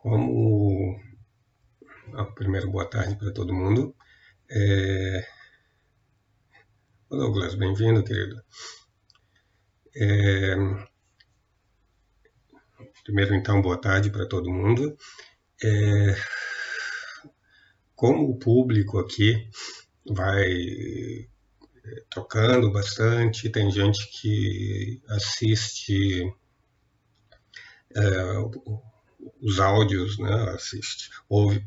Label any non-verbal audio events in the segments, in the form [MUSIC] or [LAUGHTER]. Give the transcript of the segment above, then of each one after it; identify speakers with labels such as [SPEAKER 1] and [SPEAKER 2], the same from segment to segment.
[SPEAKER 1] Como. Primeiro, boa tarde para todo mundo. É... Douglas, bem-vindo, querido. É... Primeiro, então, boa tarde para todo mundo. É... Como o público aqui vai é, trocando bastante, tem gente que assiste é, os áudios, né, assiste, ouve,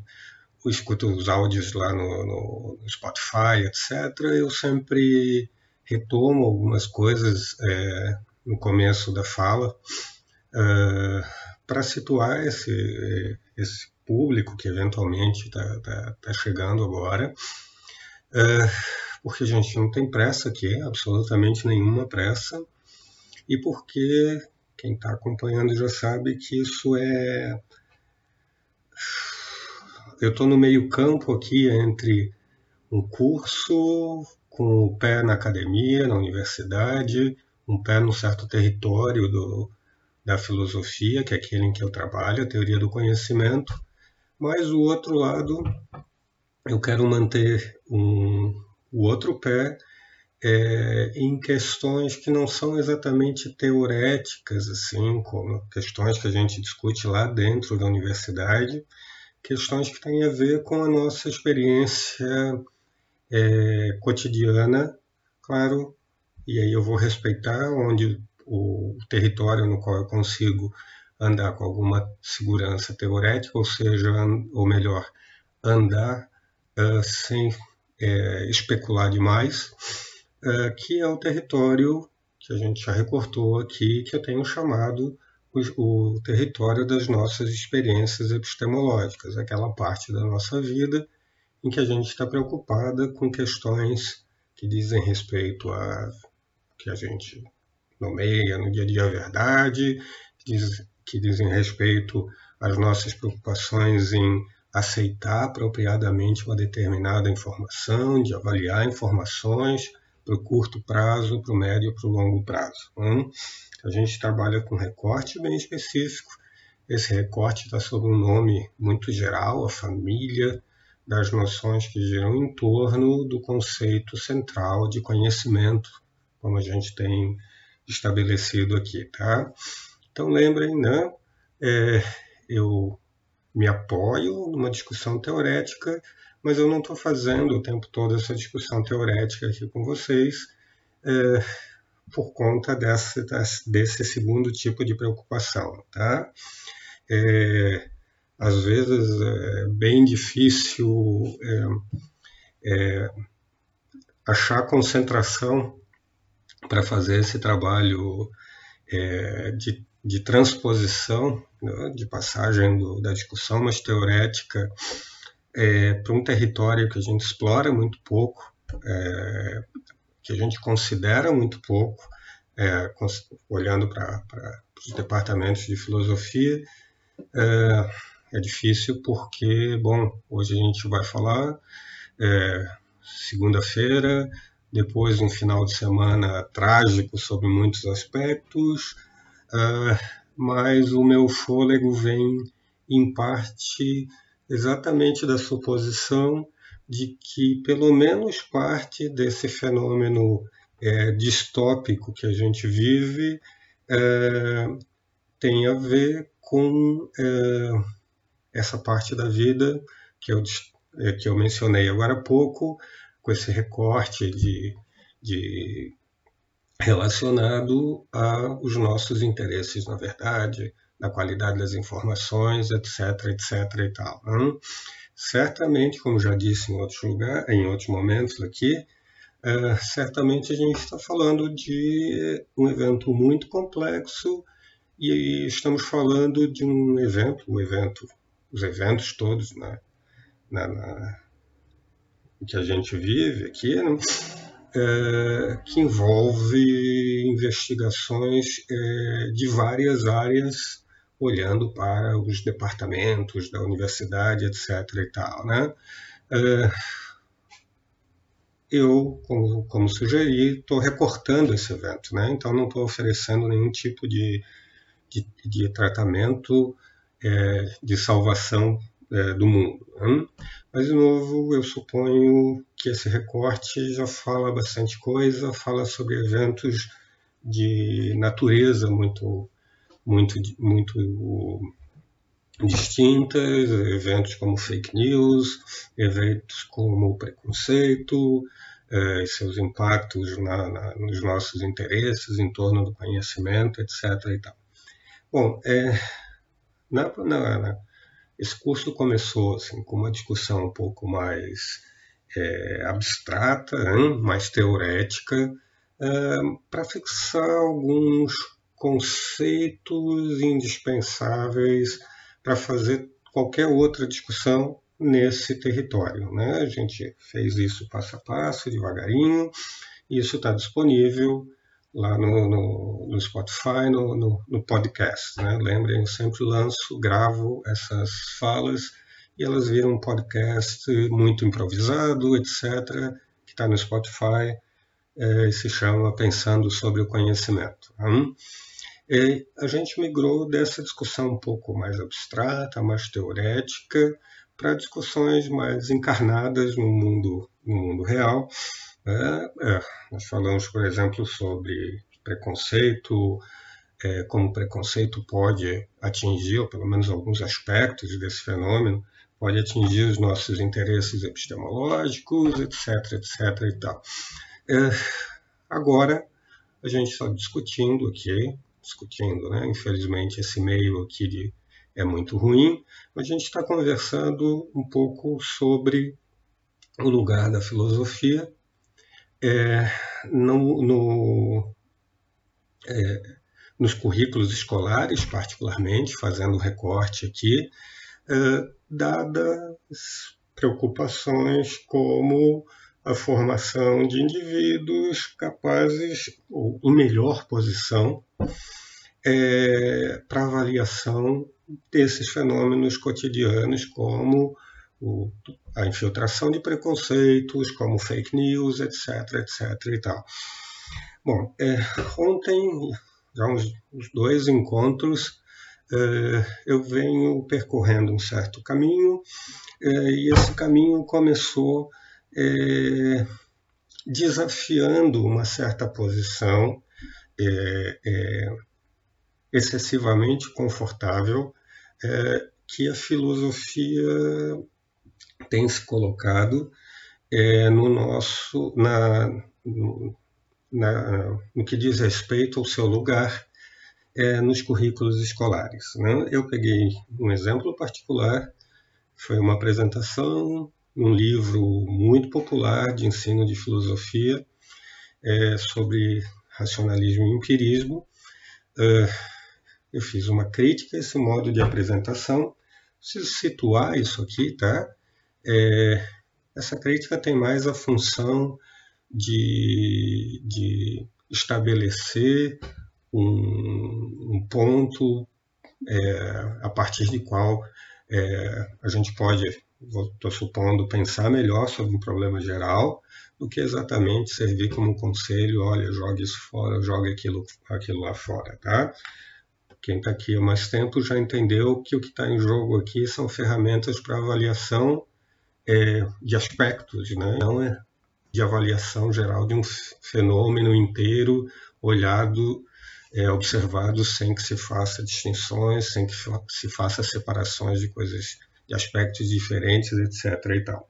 [SPEAKER 1] escuta os áudios lá no, no, Spotify, etc. Eu sempre retomo algumas coisas é, no começo da fala é, para situar esse, esse público que eventualmente está tá, tá chegando agora. É, porque a gente não tem pressa aqui, absolutamente nenhuma pressa, e porque quem está acompanhando já sabe que isso é. Eu estou no meio-campo aqui entre um curso com o pé na academia, na universidade, um pé num certo território do, da filosofia, que é aquele em que eu trabalho, a teoria do conhecimento, mas o outro lado eu quero manter um, o outro pé é, em questões que não são exatamente teoréticas, assim, como questões que a gente discute lá dentro da universidade, questões que têm a ver com a nossa experiência é, cotidiana, claro, e aí eu vou respeitar onde o território no qual eu consigo andar com alguma segurança teorética, ou seja, ou melhor, andar uh, sem é, especular demais é, que é o território que a gente já recortou aqui, que eu tenho chamado o, o território das nossas experiências epistemológicas, aquela parte da nossa vida em que a gente está preocupada com questões que dizem respeito a que a gente nomeia no dia a dia a verdade, que, diz, que dizem respeito às nossas preocupações em aceitar apropriadamente uma determinada informação, de avaliar informações, para o curto prazo, para o médio e para o longo prazo. Hum? A gente trabalha com recorte bem específico. Esse recorte está sob um nome muito geral, a família das noções que giram em torno do conceito central de conhecimento, como a gente tem estabelecido aqui, tá? Então lembrem, né? É, eu me apoio numa discussão teorética mas eu não estou fazendo o tempo todo essa discussão teorética aqui com vocês é, por conta desse, segundo tipo de preocupação. Tá? É, às vezes é bem difícil é, é, achar concentração para fazer esse trabalho é, de, de, transposição, né, de passagem do, da discussão mais teorética é, para um território que a gente explora muito pouco, é, que a gente considera muito pouco, é, olhando para os departamentos de filosofia, é, é, difícil porque, bom, hoje a gente vai falar é, segunda-feira, depois um final de semana trágico sobre muitos aspectos, é, mas o meu fôlego vem em parte exatamente da suposição de que pelo menos parte desse fenômeno é, distópico que a gente vive é, tem a ver com é, essa parte da vida que eu, é, que eu mencionei agora há pouco, com esse recorte de, de relacionado aos nossos interesses, na verdade, da qualidade das informações, etc, etc e tal. Né? Certamente, como já disse em outros lugares, em outros momentos aqui, é, certamente a gente está falando de um evento muito complexo e estamos falando de um evento, o evento, os eventos todos, né, na, na, que a gente vive aqui, né, é, que envolve investigações é, de várias áreas olhando para os departamentos da universidade, etc. e tal, né? É, eu, como, como sugeri, estou recortando esse evento, né? Então não estou oferecendo nenhum tipo de, de, de tratamento é, de salvação é, do mundo. Né? Mas, de novo, eu suponho que esse recorte já fala bastante coisa, fala sobre eventos de natureza muito, muito, muito distintas, eventos como fake news, eventos como preconceito, eh, seus impactos na, na, nos nossos interesses em torno do conhecimento, etc. E tal. Bom, é, na, na, esse curso começou assim, com uma discussão um pouco mais é, abstrata, hein, mais teorética, é, para fixar alguns conceitos indispensáveis para fazer qualquer outra discussão nesse território. Né? A gente fez isso passo a passo, devagarinho, e isso está disponível lá no, no, no Spotify, no, no, podcast. Né? Lembrem, eu sempre lanço, gravo essas falas e elas viram um podcast muito improvisado, etc., que está no Spotify é, e se chama Pensando sobre o Conhecimento. Hum? A gente migrou dessa discussão um pouco mais abstrata, mais teorética, para discussões mais encarnadas no mundo, no mundo real. É, é, nós falamos, por exemplo, sobre preconceito, é, como preconceito pode atingir, ou pelo menos alguns aspectos desse fenômeno, pode atingir os nossos interesses epistemológicos, etc, etc e tal. É, agora, a gente está discutindo aqui discutindo, né? Infelizmente esse meio aqui de, é muito ruim. A gente está conversando um pouco sobre o lugar da filosofia é, no, no é, nos currículos escolares, particularmente, fazendo recorte aqui, é, dadas preocupações como a formação de indivíduos capazes, ou em melhor posição, é, para avaliação desses fenômenos cotidianos, como o, a infiltração de preconceitos, como fake news, etc, etc e tal. Bom, é, ontem, já uns, uns dois encontros, é, eu venho percorrendo um certo caminho, é, e esse caminho começou é, desafiando uma certa posição é, é, excessivamente confortável é, que a filosofia tem se colocado é, no nosso na, na, no que diz respeito ao seu lugar é, nos currículos escolares. Né? Eu peguei um exemplo particular, foi uma apresentação um livro muito popular de ensino de filosofia é, sobre racionalismo e empirismo. Uh, eu fiz uma crítica a esse modo de apresentação. Preciso situar isso aqui, tá? É, essa crítica tem mais a função de, de estabelecer um, um ponto é, a partir de qual é, a gente pode estou supondo, pensar melhor sobre um problema geral do que exatamente servir como conselho, olha, jogue isso fora, jogue aquilo, aquilo lá fora, tá? Quem está aqui há mais tempo já entendeu que o que está em jogo aqui são ferramentas para avaliação é, de aspectos, né? não é de avaliação geral de um fenômeno inteiro olhado, é, observado sem que se faça distinções, sem que se faça separações de coisas de aspectos diferentes, etc. E tal.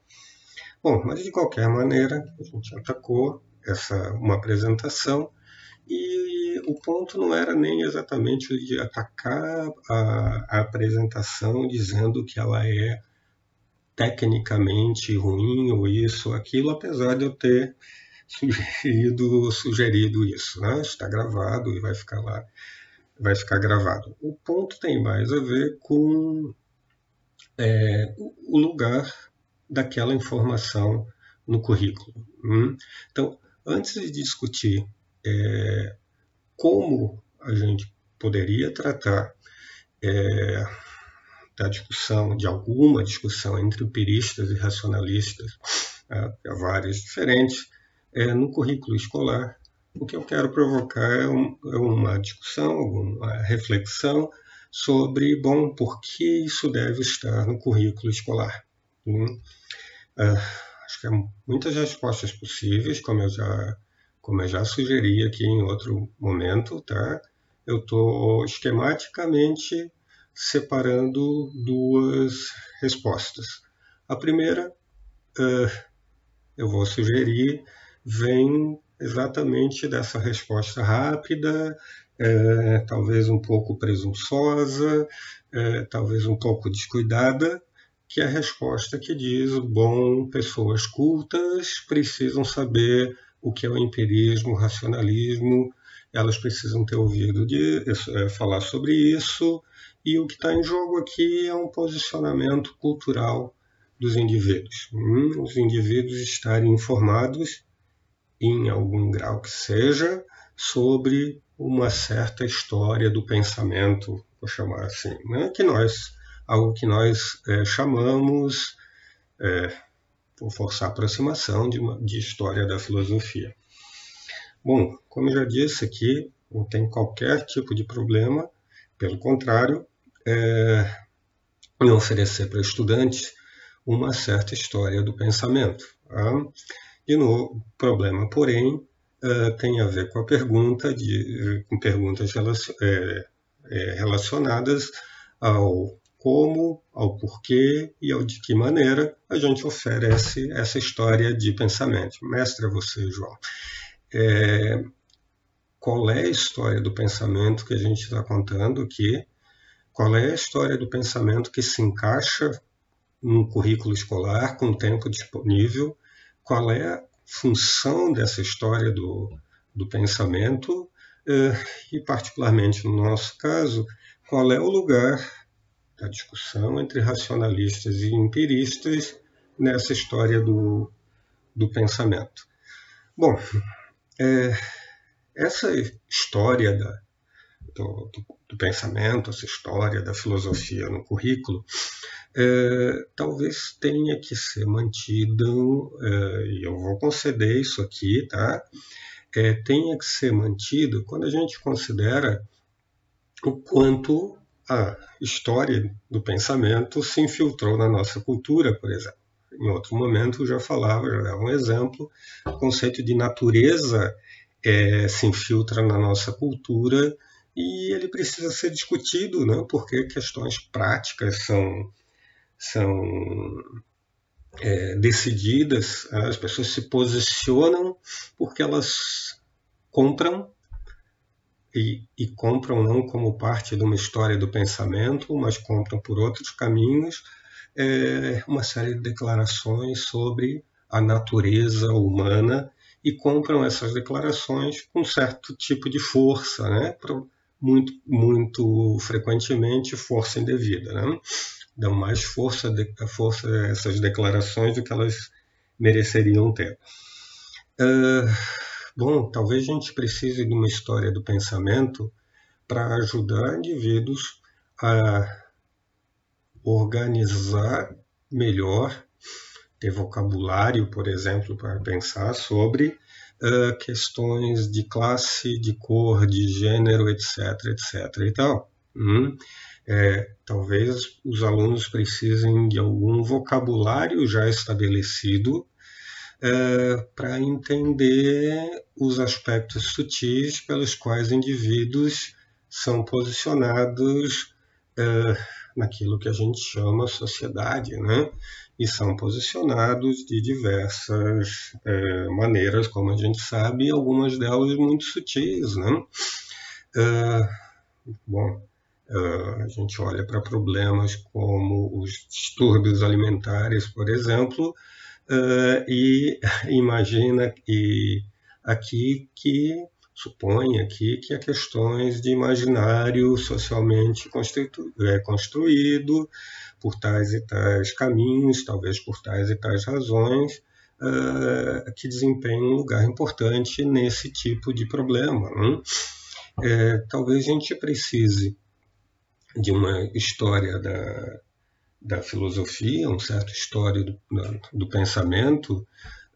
[SPEAKER 1] Bom, mas de qualquer maneira, a gente atacou essa uma apresentação e o ponto não era nem exatamente de atacar a, a apresentação dizendo que ela é tecnicamente ruim ou isso ou aquilo, apesar de eu ter sugerido, sugerido isso. Né? Está gravado e vai ficar lá, vai ficar gravado. O ponto tem mais a ver com é, o lugar daquela informação no currículo. Hum? Então, antes de discutir é, como a gente poderia tratar é, da discussão, de alguma discussão entre empiristas e racionalistas, há várias diferentes, é, no currículo escolar, o que eu quero provocar é, um, é uma discussão, uma reflexão sobre, bom, por que isso deve estar no currículo escolar. Hum, uh, acho que há muitas respostas possíveis, como eu já, como eu já sugeri aqui em outro momento, tá? Eu estou esquematicamente separando duas respostas. A primeira, uh, eu vou sugerir, vem exatamente dessa resposta rápida, é, talvez um pouco presunçosa, é, talvez um pouco descuidada, que é a resposta que diz: bom, pessoas cultas precisam saber o que é o empirismo, o racionalismo, elas precisam ter ouvido de é, falar sobre isso, e o que está em jogo aqui é um posicionamento cultural dos indivíduos. Hum, os indivíduos estarem informados, em algum grau que seja, sobre uma certa história do pensamento, vou chamar assim, né? que nós, algo que nós é, chamamos, é, vou forçar a aproximação de, uma, de história da filosofia. Bom, como eu já disse aqui, não tem qualquer tipo de problema, pelo contrário, é, em oferecer para estudantes uma certa história do pensamento. Tá? De novo, problema, porém, uh, tem a ver com a pergunta de, com perguntas é, é, relacionadas ao como, ao porquê e ao de que maneira a gente oferece essa história de pensamento. Mestre, você, João. É, qual é a história do pensamento que a gente está contando aqui? Qual é a história do pensamento que se encaixa num currículo escolar com tempo disponível? Qual é função dessa história do, do pensamento eh, e, particularmente no nosso caso, qual é o lugar da discussão entre racionalistas e empiristas nessa história do, do pensamento. Bom, é, essa história da, do, do, do, pensamento, essa história da filosofia no currículo, é, talvez tenha que ser mantido, é, e eu vou conceder isso aqui, tá? É, tenha que ser mantido quando a gente considera o quanto a história do pensamento se infiltrou na nossa cultura, por exemplo. Em outro momento eu já falava, já dava um exemplo, o conceito de natureza é, se infiltra na nossa cultura e ele precisa ser discutido, né, porque questões práticas são são é, decididas, as pessoas se posicionam porque elas compram e, e, compram não como parte de uma história do pensamento, mas compram por outros caminhos é, uma série de declarações sobre a natureza humana e compram essas declarações com certo tipo de força, né? Muito, muito frequentemente força indevida. Né? dão mais força, força a essas declarações do que elas mereceriam ter. Uh, bom, talvez a gente precise de uma história do pensamento para ajudar indivíduos a organizar melhor, ter vocabulário, por exemplo, para pensar sobre uh, questões de classe, de cor, de gênero, etc, etc e tal. Hum? É, talvez os alunos precisem de algum vocabulário já estabelecido é, para entender os aspectos sutis pelos quais indivíduos são posicionados é, naquilo que a gente chama sociedade, né? E são posicionados de diversas é, maneiras, como a gente sabe, algumas delas muito sutis, né? É, bom, Uh, a gente olha para problemas como os distúrbios alimentares, por exemplo, uh, e [LAUGHS] imagina que aqui que supõe aqui que há questões de imaginário socialmente é, construído por tais e tais caminhos, talvez por tais e tais razões, uh, que desempenham um lugar importante nesse tipo de problema. Né? É, talvez a gente precise de uma história da, da filosofia, um certo história do, do pensamento,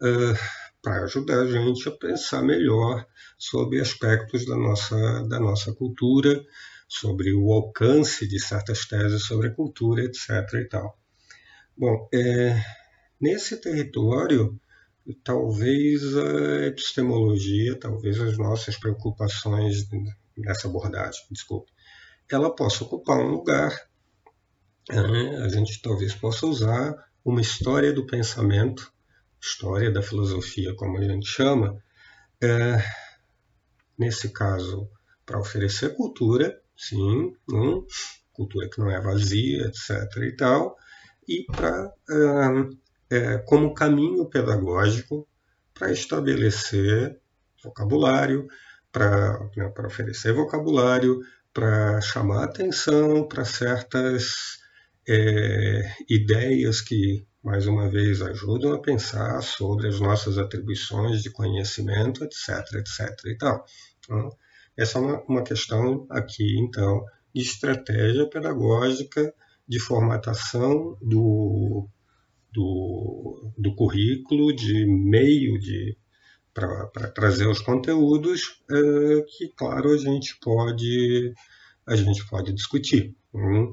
[SPEAKER 1] uh, para ajudar a gente a pensar melhor sobre aspectos da nossa, da nossa cultura, sobre o alcance de certas teses sobre a cultura, etc. E tal. Bom, é, nesse território, talvez a epistemologia, talvez as nossas preocupações nessa abordagem, desculpe, ela possa ocupar um lugar. Né? A gente talvez possa usar uma história do pensamento, história da filosofia, como a gente chama, é, nesse caso, para oferecer cultura, sim, hum, cultura que não é vazia, etc. e tal, e para é, é, como caminho pedagógico para estabelecer vocabulário, para né, oferecer vocabulário, para chamar atenção para certas é, ideias que, mais uma vez, ajudam a pensar sobre as nossas atribuições de conhecimento, etc, etc e tal. Então, essa é uma, uma questão aqui, então, de estratégia pedagógica, de formatação do, do, do currículo, de meio de para trazer os conteúdos é, que, claro, a gente pode a gente pode discutir. Hum?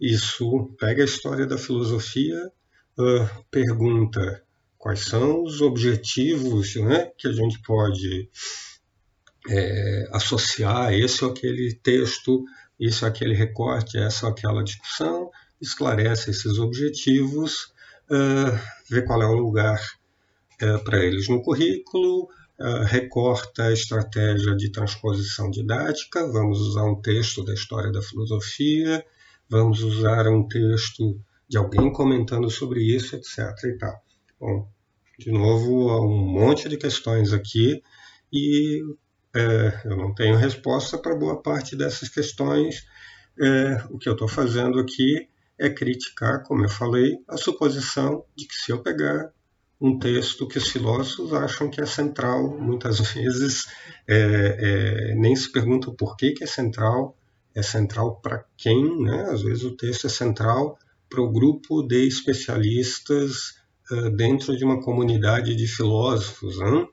[SPEAKER 1] Isso pega a história da filosofia, uh, pergunta quais são os objetivos né, que a gente pode é, associar esse ou aquele texto, esse ou aquele recorte, essa ou aquela discussão, esclarece esses objetivos, uh, vê qual é o lugar uh, para eles no currículo, uh, recorta a estratégia de transposição didática, vamos usar um texto da história da filosofia, vamos usar um texto de alguém comentando sobre isso, etc. E tal. Bom, de novo, há um monte de questões aqui e é, eu não tenho resposta para boa parte dessas questões. É, o que eu estou fazendo aqui é criticar, como eu falei, a suposição de que se eu pegar um texto que os filósofos acham que é central, muitas [LAUGHS] vezes é, é, nem se perguntam por que, que é central, é central para quem, né? Às vezes o texto é central para o grupo de especialistas dentro de uma comunidade de filósofos, né?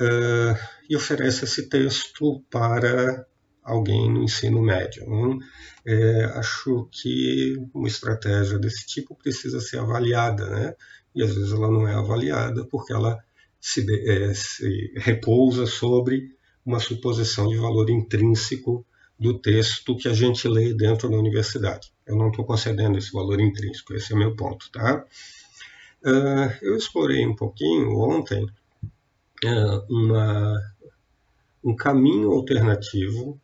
[SPEAKER 1] Uh, e oferece esse texto para alguém no ensino médio. Né? É, acho que uma estratégia desse tipo precisa ser avaliada, né? E às vezes ela não é avaliada porque ela se, é, se repousa sobre uma suposição de valor intrínseco do texto que a gente lê dentro da universidade. Eu não estou concedendo esse valor intrínseco, esse é meu ponto, tá? Uh, eu explorei um pouquinho ontem uma, um caminho alternativo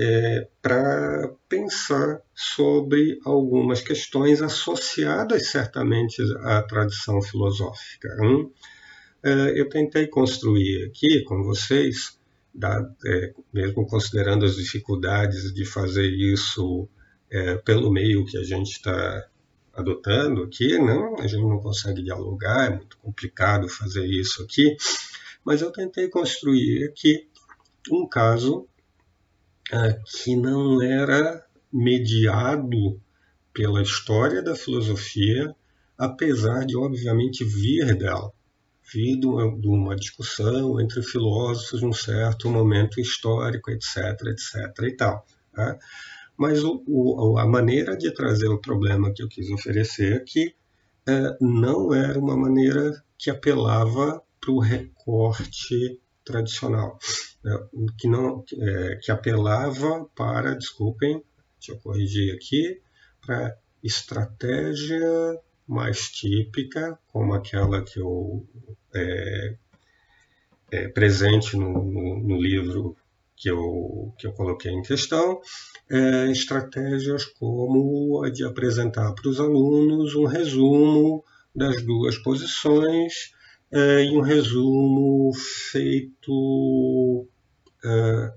[SPEAKER 1] é, para pensar sobre algumas questões associadas certamente à tradição filosófica. É, eu tentei construir aqui com vocês da, é, mesmo considerando as dificuldades de fazer isso é, pelo meio que a gente está adotando aqui, não, a gente não consegue dialogar, é muito complicado fazer isso aqui, mas eu tentei construir aqui um caso é, que não era mediado pela história da filosofia, apesar de obviamente vir dela vir de uma, discussão entre filósofos num certo momento histórico, etc, etc e tal. Tá? Mas o, o, a maneira de trazer o problema que eu quis oferecer aqui é, não era uma maneira que apelava para o recorte tradicional, é, que, não, é, que apelava para, desculpem, deixa eu corrigir aqui, para estratégia mais típica, como aquela que eu é, é presente no, no, no, livro que eu, que eu coloquei em questão, é, estratégias como a de apresentar para os alunos um resumo das duas posições é, e um resumo feito é,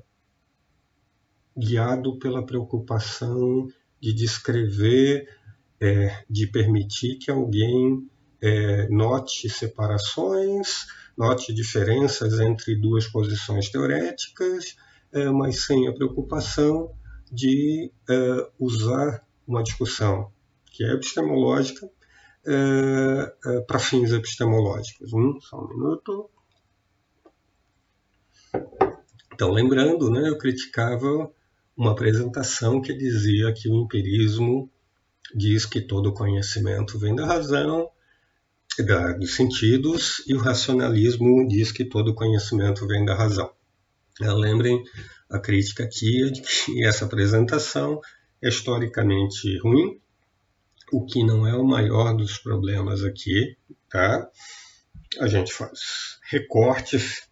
[SPEAKER 1] guiado pela preocupação de descrever é, de permitir que alguém é, note separações, note diferenças entre duas posições teoréticas, é, mas sem a preocupação de é, usar uma discussão que é epistemológica é, é, para fins epistemológicos. Hum, só um minuto. Então, lembrando, né, eu criticava uma apresentação que dizia que o empirismo diz que todo conhecimento vem da razão, da, dos sentidos, e o racionalismo diz que todo conhecimento vem da razão. Lembrem a crítica aqui de que [LAUGHS] essa apresentação é historicamente ruim, o que não é o maior dos problemas aqui, tá? A gente faz recortes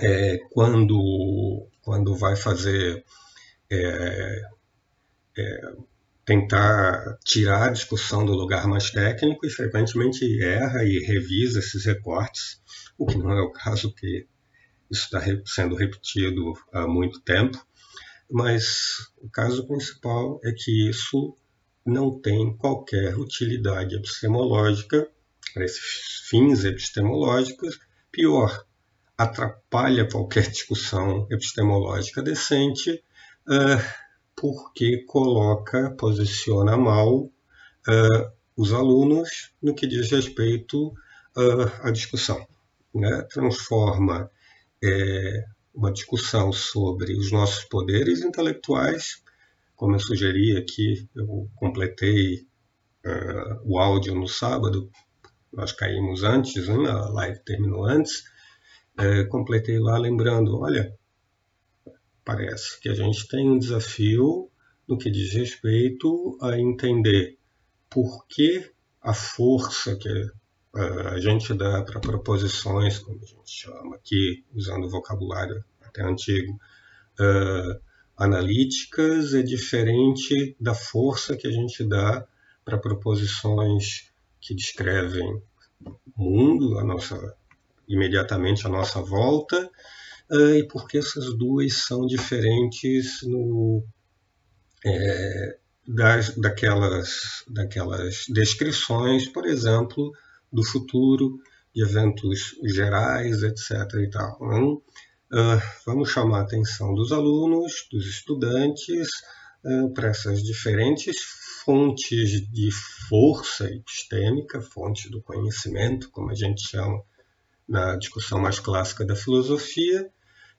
[SPEAKER 1] é, quando, quando vai fazer é, é, tentar tirar a discussão do lugar mais técnico e frequentemente erra e revisa esses recortes, o que não é o caso que isso está sendo repetido há muito tempo, mas o caso principal é que isso não tem qualquer utilidade epistemológica para esses fins epistemológicos. Pior, atrapalha qualquer discussão epistemológica decente, uh, porque coloca, posiciona mal uh, os alunos no que diz respeito uh, à discussão. Né? Transforma uma discussão sobre os nossos poderes intelectuais, como eu sugeri aqui, eu completei uh, o áudio no sábado, nós caímos antes, né? a live terminou antes, é, completei lá lembrando, olha, parece que a gente tem um desafio no que diz respeito a entender por que a força que a gente dá para proposições, como a gente chama aqui, usando o vocabulário até antigo, uh, analíticas, é diferente da força que a gente dá para proposições que descrevem o mundo, a nossa, imediatamente à nossa volta, uh, e porque essas duas são diferentes no, é, das, daquelas, daquelas descrições, por exemplo, do futuro, de eventos gerais, etc. E tal. Então, uh, vamos chamar a atenção dos alunos, dos estudantes, uh, para essas diferentes fontes de força epistêmica, fontes do conhecimento, como a gente chama na discussão mais clássica da filosofia,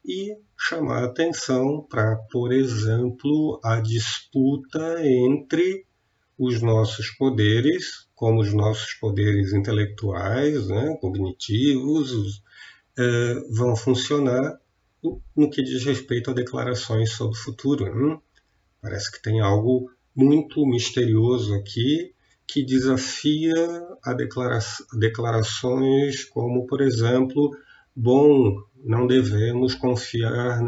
[SPEAKER 1] e chamar a atenção para, por exemplo, a disputa entre os nossos poderes, como os nossos poderes intelectuais, né, cognitivos, eh, vão funcionar no que diz respeito a declarações sobre o futuro. Né? Parece que tem algo muito misterioso aqui que desafia a declara declarações como, por exemplo, bom, não devemos confiar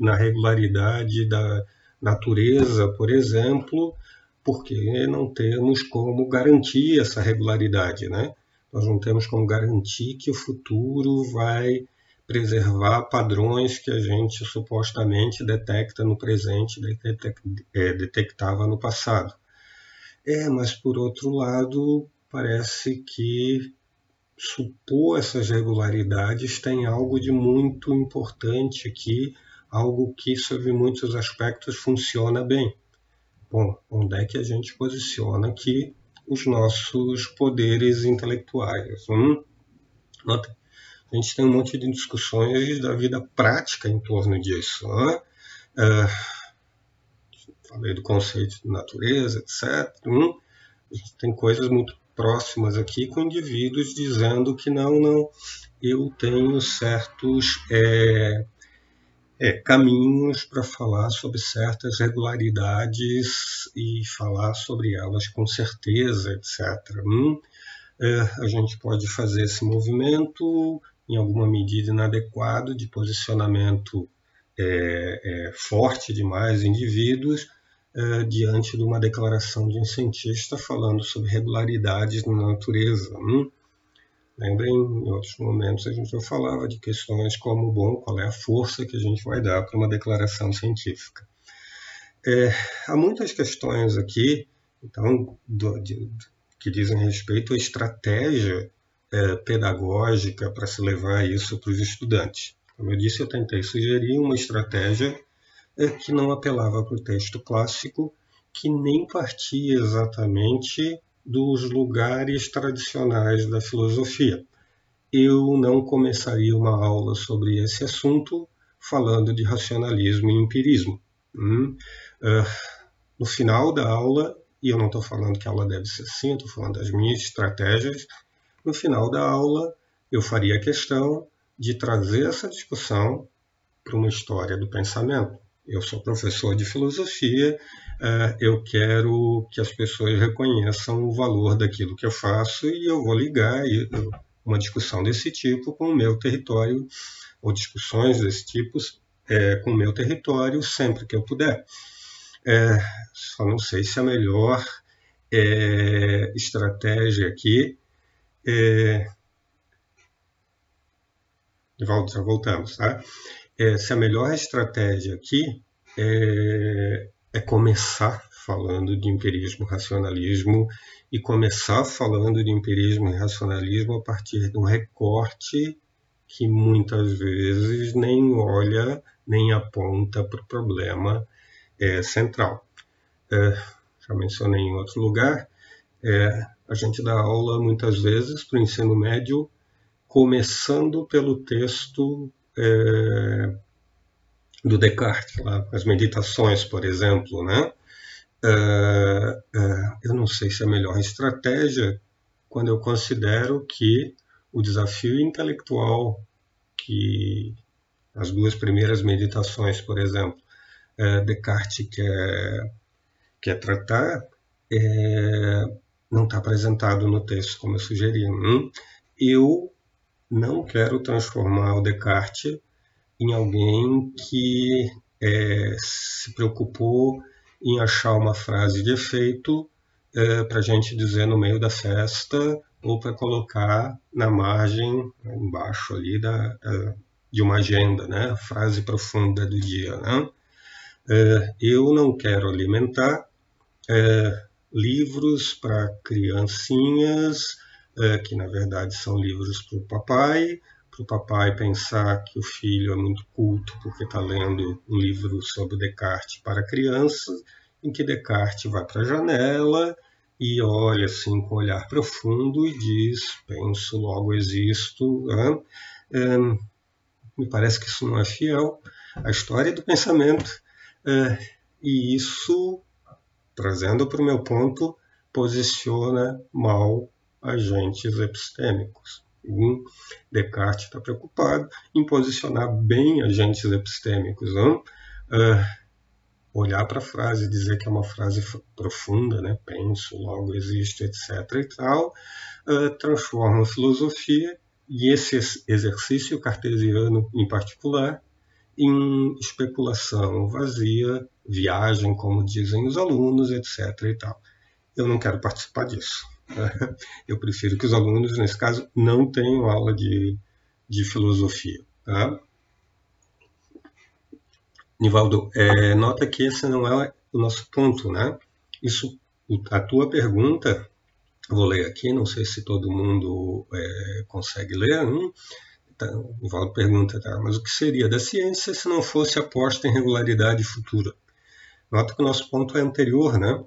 [SPEAKER 1] na regularidade da natureza, por exemplo, porque não temos como garantir essa regularidade, né? Nós não temos como garantir que o futuro vai preservar padrões que a gente supostamente detecta no presente, é, detectava no passado. É, mas por outro lado, parece que supor essas regularidades tem algo de muito importante aqui, algo que, sob muitos aspectos, funciona bem. Bom, onde é que a gente posiciona aqui os nossos poderes intelectuais? Hum? Nota, a gente tem um monte de discussões da vida prática em torno disso. Né? Falei do conceito de natureza, etc. Hum? A gente tem coisas muito próximas aqui com indivíduos dizendo que não, não, eu tenho certos é, é, caminhos para falar sobre certas regularidades e falar sobre elas com certeza, etc. Hum, é, a gente pode fazer esse movimento em alguma medida inadequado de posicionamento é, é, forte demais indivíduos é, diante de uma declaração de um cientista falando sobre regularidades na natureza. Hum? Lembrem, em outros momentos a gente já falava de questões como, bom, qual é a força que a gente vai dar para uma declaração científica. É, há muitas questões aqui, então, do, de, que dizem respeito à estratégia é, pedagógica para se levar isso para os estudantes. Como eu disse, eu tentei sugerir uma estratégia é que não apelava para o texto clássico, que nem partia exatamente dos lugares tradicionais da filosofia. Eu não começaria uma aula sobre esse assunto falando de racionalismo e empirismo. Hum, uh, no final da aula, e eu não estou falando que a aula deve ser assim, estou falando das minhas estratégias, no final da aula eu faria questão de trazer essa discussão para uma história do pensamento. Eu sou professor de filosofia, uh, eu quero que as pessoas reconheçam o valor daquilo que eu faço e eu vou ligar uma discussão desse tipo com o meu território, ou discussões desse tipo é, com o meu território sempre que eu puder. Só não sei se a melhor estratégia aqui é, já voltamos, tá? Se a melhor estratégia aqui é, é começar falando de empirismo racionalismo e começar falando de empirismo e racionalismo a partir de um recorte que muitas vezes nem olha nem aponta para o problema é, central. É, já mencionei em outro lugar, é, a gente dá aula muitas vezes para o ensino médio, começando pelo texto é, do Descartes, lá, as meditações, por exemplo, né? É, é, eu não sei se é a melhor estratégia quando eu considero que o desafio intelectual que as duas primeiras meditações, por exemplo, é, Descartes quer, quer tratar, é, não está apresentado no texto como eu sugeri. Hum? Eu não quero transformar o Descartes em alguém que é, se preocupou em achar uma frase de efeito é, para a gente dizer no meio da festa ou para colocar na margem, embaixo ali da, da, de uma agenda, né? frase profunda do dia. Né? É, eu não quero alimentar é, livros para criancinhas, é, que na verdade são livros para o papai, para o papai pensar que o filho é muito culto porque está lendo um livro sobre Descartes para crianças, em que Descartes vai para a janela e olha assim com um olhar profundo e diz: penso, logo existo. Né? É, me parece que isso não é fiel à história do pensamento, é, e isso, trazendo para o meu ponto, posiciona mal agentes epistêmicos. Descartes está preocupado em posicionar bem agentes epistêmicos, não? Uh, olhar para a frase dizer que é uma frase profunda, né? penso, logo existe, etc. e tal, uh, transforma a filosofia e esse exercício cartesiano em particular em especulação vazia, viagem, como dizem os alunos, etc. e tal. Eu não quero participar disso. Eu prefiro que os alunos, nesse caso, não tenham aula de, de filosofia. Tá? Nivaldo, é, nota que esse não é o nosso ponto, né? Isso, a tua pergunta, vou ler aqui, não sei se todo mundo é, consegue ler. Hum? Então, Nivaldo pergunta, tá, mas o que seria da ciência se não fosse aposta em regularidade futura? Nota que o nosso ponto é anterior, né?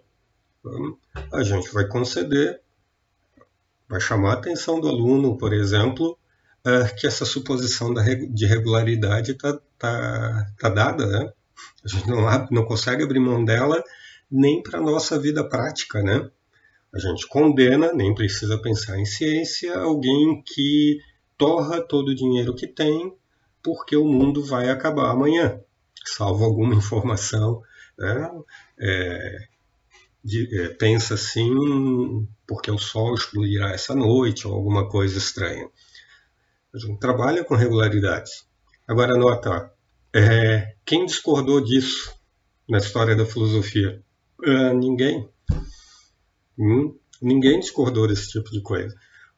[SPEAKER 1] Então, a gente vai conceder vai chamar a atenção do aluno, por exemplo, é, que essa suposição de regularidade está tá, tá dada, né? A gente não, não consegue abrir mão dela nem para a nossa vida prática, né? A gente condena, nem precisa pensar em ciência, alguém que torra todo o dinheiro que tem porque o mundo vai acabar amanhã, salvo alguma [LAUGHS] informação né? é, de, é, pensa assim porque o Sol explodirá essa noite ou alguma coisa estranha. Trabalha com regularidades. Agora nota, é, quem discordou disso na história da filosofia? É, ninguém. Hum, ninguém discordou desse tipo de coisa.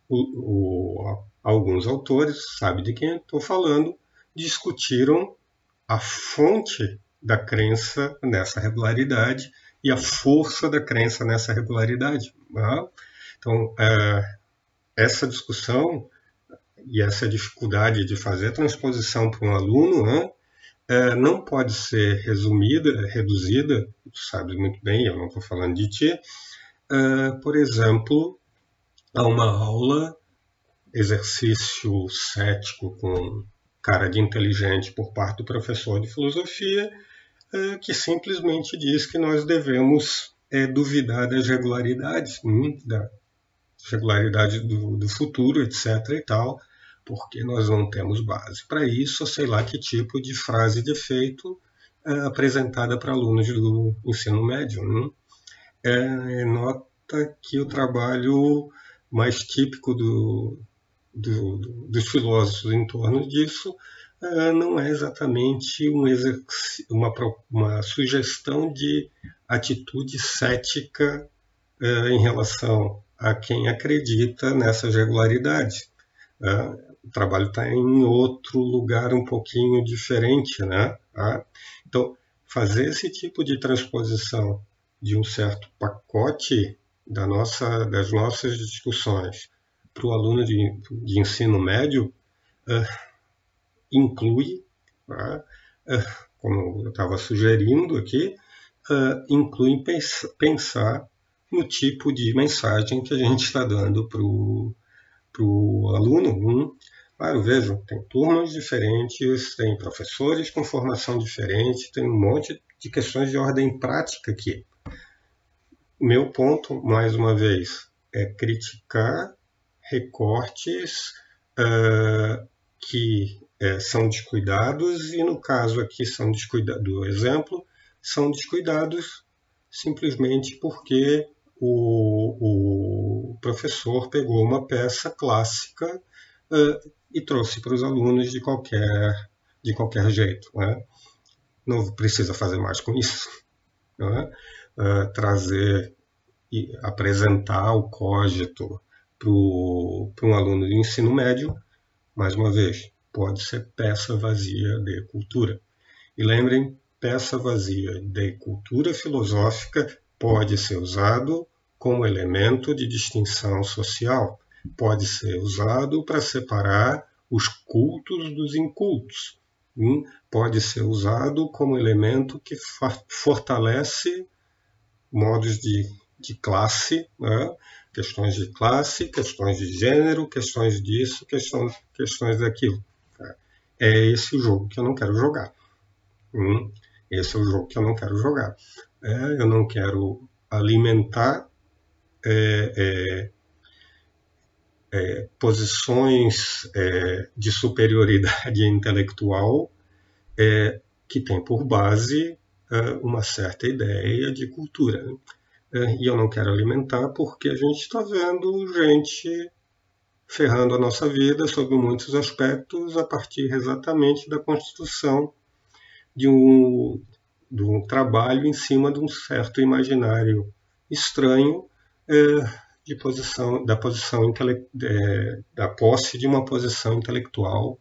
[SPEAKER 1] O, o, alguns autores, sabe de quem estou falando, discutiram a fonte da crença nessa regularidade e a força da crença nessa regularidade. Né? Então, é, essa discussão e essa dificuldade de fazer transposição para um aluno né, é, não pode ser resumida, reduzida, tu sabes muito bem, eu não estou falando de ti, é, por exemplo, a uma aula, exercício cético com cara de inteligente por parte do professor de filosofia, é, que simplesmente diz que nós devemos é, duvidar das regularidades, hum, da regularidade do, do futuro, etc. e tal, porque nós não temos base. Para isso, sei lá que tipo de frase de efeito é, apresentada para alunos do ensino médio. Hum? É, nota que o trabalho mais típico do, do, dos filósofos em torno disso não é exatamente um uma, uma sugestão de atitude cética uh, em relação a quem acredita nessas regularidades. Uh, o trabalho está em outro lugar um pouquinho diferente, né? Então, fazer esse tipo de transposição de um certo pacote da nossa, das nossas discussões para o aluno de, de, ensino médio inclui, uh, uh, como eu estava sugerindo aqui, inclui pens pensar no tipo de mensagem que a gente está dando para o aluno. Hum, claro, vejam, tem turmas diferentes, tem professores com formação diferente, tem um monte de questões de ordem prática aqui. Meu ponto, mais uma vez, é criticar recortes uh, que uh, são descuidados e no caso aqui são descuidados, do exemplo, são descuidados simplesmente porque o, o professor pegou uma peça clássica uh, e trouxe para os alunos de qualquer, de qualquer jeito. Né? Não precisa fazer mais com isso. Né? Uh, trazer e apresentar o cógito para um aluno de ensino médio, mais uma vez, pode ser peça vazia de cultura. E lembrem, peça vazia de cultura filosófica pode ser usado como elemento de distinção social, pode ser usado para separar os cultos dos incultos, hum? pode ser usado como elemento que fortalece modos de, de classe, né? questões de classe, questões de gênero, questões disso, questões, questões daquilo. É esse jogo que eu não quero jogar. Hum, esse é o jogo que eu não quero jogar. É, eu não quero alimentar é, é, é posições é, de superioridade [LAUGHS] intelectual é, que tem por base uma certa ideia de cultura. É, e eu não quero alimentar porque a gente está vendo gente ferrando a nossa vida sob muitos aspectos a partir exatamente da constituição de um, de um trabalho em cima de um certo imaginário estranho é, de posição da posição é, da posse de uma posição intelectual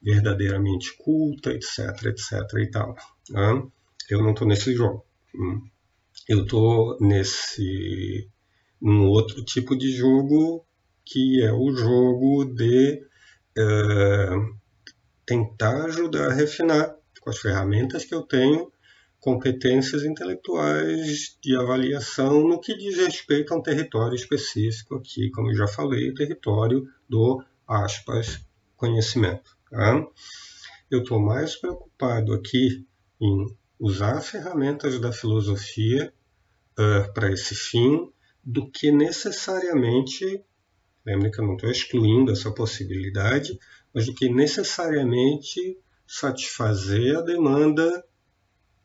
[SPEAKER 1] verdadeiramente culta, etc, etc e tal. Né? Eu não estou nesse jogo. Hum eu estou nesse um outro tipo de jogo que é o jogo de é, tentar ajudar a refinar com as ferramentas que eu tenho competências intelectuais de avaliação no que diz respeito a um território específico aqui, como eu já falei, o território do aspas conhecimento. Tá? Eu estou mais preocupado aqui em usar ferramentas da filosofia uh, para esse fim do que necessariamente, lembre que eu não estou excluindo essa possibilidade, mas do que necessariamente satisfazer a demanda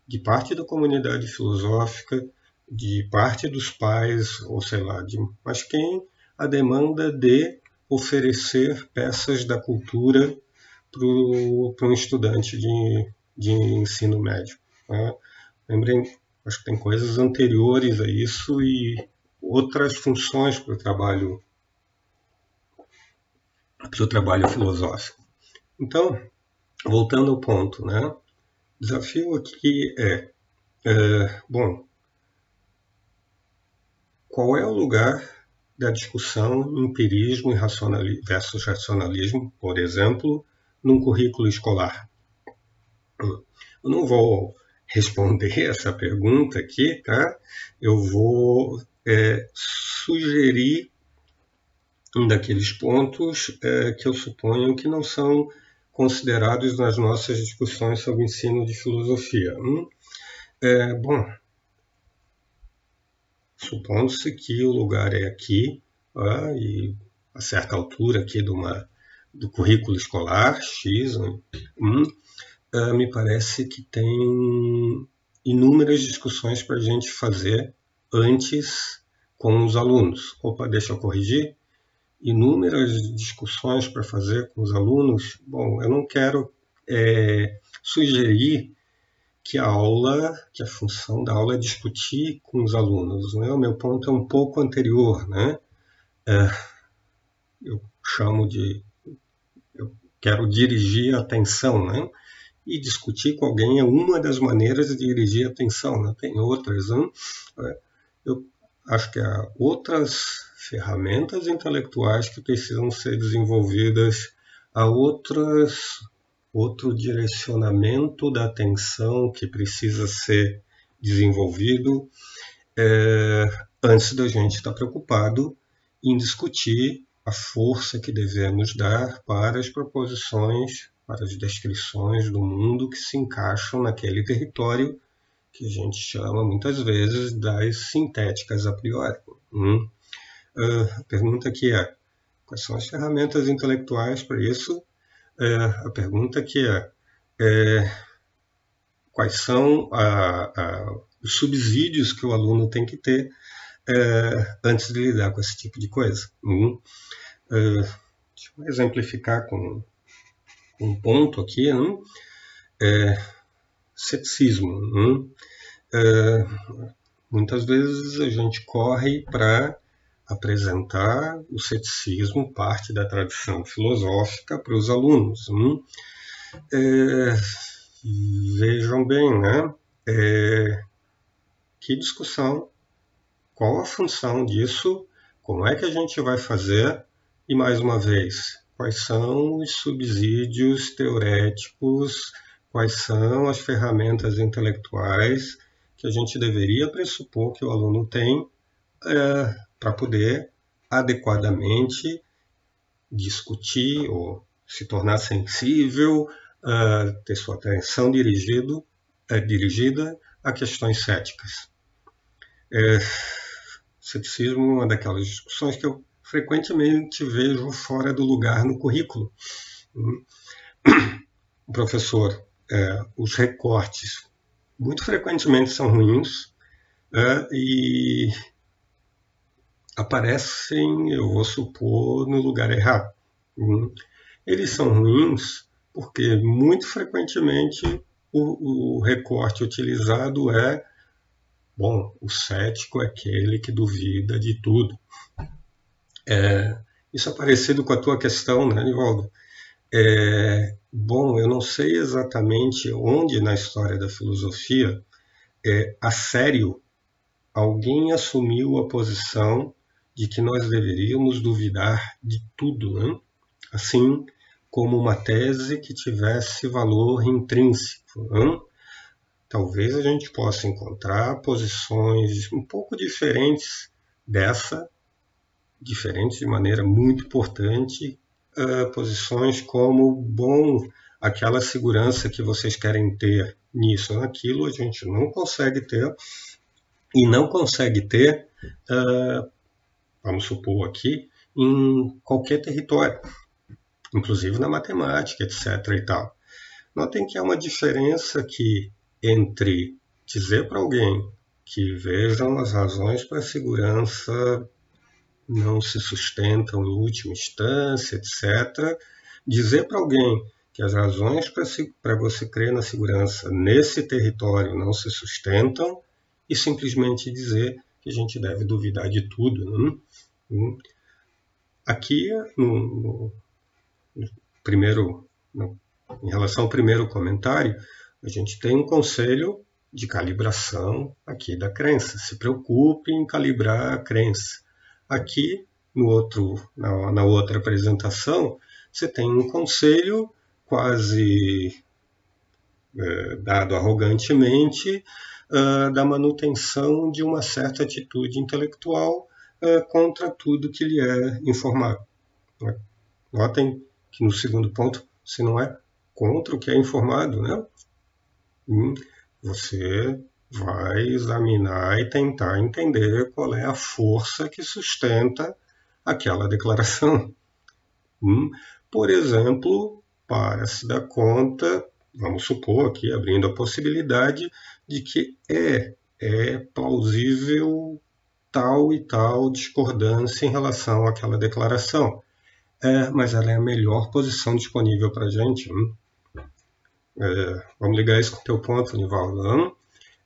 [SPEAKER 1] de parte da comunidade filosófica, de parte dos pais, ou sei lá, de mas quem, a demanda de oferecer peças da cultura para um estudante de, de ensino médio. Né? Lembrem, acho que tem coisas anteriores a isso e outras funções para o trabalho, para o trabalho filosófico. Então, voltando ao ponto, né? Desafio aqui é, é bom, qual é o lugar da discussão empirismo versus racionalismo, por exemplo, num currículo escolar? Eu não vou responder [LAUGHS] essa pergunta aqui, tá? Eu vou é, sugerir um daqueles pontos é, que eu suponho que não são considerados nas nossas discussões sobre ensino de filosofia. Hum? É, bom, supondo-se que o lugar é aqui, ah, e a certa altura aqui de uma, do currículo escolar, X, hum, ah, me parece que tem inúmeras discussões para a gente fazer antes com os alunos. Opa, deixa eu corrigir. Inúmeras discussões para fazer com os alunos. Bom, eu não quero é, sugerir que a aula, que a função da aula é discutir com os alunos. Né? O meu ponto é um pouco anterior. Né? É, eu chamo de. Eu quero dirigir a atenção. Né? E discutir com alguém é uma das maneiras de dirigir a atenção. Né? Tem outras. Né? Eu acho que há outras ferramentas intelectuais que precisam ser desenvolvidas, há outras outro direcionamento da atenção que precisa ser desenvolvido é, antes da gente estar preocupado em discutir a força que devemos dar para as proposições, para as descrições do mundo que se encaixam naquele território que a gente chama muitas vezes das sintéticas a priori. Hum? A pergunta aqui é: quais são as ferramentas intelectuais para isso? é, a pergunta que é, é quais são a, a, os subsídios que o aluno tem que ter é, antes de lidar com esse tipo de coisa. Hum, é, deixa eu exemplificar com, um ponto aqui. Hum, é, ceticismo. Hum, muitas vezes a gente corre para apresentar o ceticismo, parte da tradição filosófica, para os alunos. Hum? É, vejam bem, né? É, que discussão, qual a função disso, como é que a gente vai fazer, e mais uma vez, quais são os subsídios teoréticos, quais são as ferramentas intelectuais que a gente deveria pressupor que o aluno tem é, para poder adequadamente discutir ou se tornar sensível, uh, ter sua atenção dirigido, uh, dirigida a questões céticas. É, ceticismo é uma daquelas discussões que eu frequentemente vejo fora do lugar no currículo. O professor, é, os recortes muito frequentemente são ruins é, e aparecem, eu vou supor, no lugar errado. Hum. Eles são ruins porque muito frequentemente o, o recorte utilizado é bom, o cético é aquele que duvida de tudo. É, isso é parecido com a tua questão, né, Nivaldo? É, bom, eu não sei exatamente onde na história da filosofia, é, a sério, alguém assumiu a posição de que nós deveríamos duvidar de tudo, né? assim como uma tese que tivesse valor intrínseco. Né? Talvez a gente possa encontrar posições um pouco diferentes dessa, diferentes de maneira muito importante, uh, posições como, bom, aquela segurança que vocês querem ter nisso ou naquilo, a gente não consegue ter, e não consegue ter uh, vamos supor aqui, em qualquer território, inclusive na matemática, etc. E tal. Notem que há uma diferença aqui entre dizer para alguém que vejam as razões para a segurança não se sustentam em última instância, etc. Dizer para alguém que as razões para você crer na segurança nesse território não se sustentam e simplesmente dizer que a gente deve duvidar de tudo. Né? Aqui, no, no primeiro, no, em relação ao primeiro comentário, a gente tem um conselho de calibração aqui da crença. Se preocupe em calibrar a crença. Aqui, no outro, na, na outra apresentação, você tem um conselho quase é, dado arrogantemente da manutenção de uma certa atitude intelectual uh, contra tudo que lhe é informado. Né? Notem que no segundo ponto você não é contra o que é informado, né? Hum, você vai examinar e tentar entender qual é a força que sustenta aquela declaração. Hum? Por exemplo, para se dar conta, vamos supor aqui, abrindo a possibilidade de que é, é plausível tal e tal discordância em relação àquela declaração. É, mas ela é a melhor posição disponível para a gente. Hum? É, vamos ligar isso com o teu ponto, Nivaldo. Hum?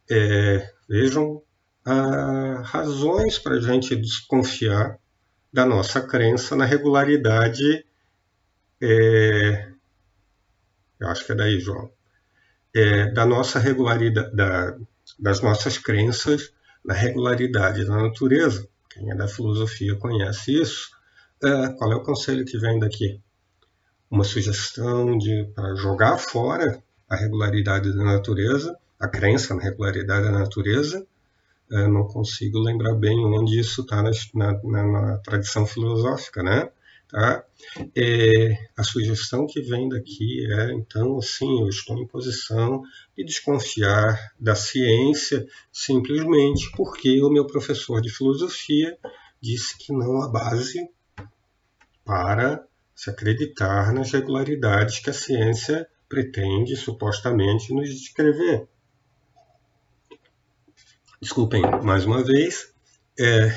[SPEAKER 1] É, vejam razões para a gente desconfiar da nossa crença na regularidade. É, eu acho que é daí, João. É, da nossa regularidade, da, das nossas crenças na regularidade da natureza. Quem é da filosofia conhece isso. É, qual é o conselho que vem daqui? Uma sugestão de para jogar fora a regularidade da natureza a crença na regularidade da natureza. Eu não consigo lembrar bem onde isso está na, na, na, tradição filosófica, né? Tá? É, a sugestão que vem daqui é, então, assim, eu estou em posição de desconfiar da ciência simplesmente porque o meu professor de filosofia disse que não há base para se acreditar nas regularidades que a ciência pretende supostamente nos descrever. Desculpem, mais uma vez, é,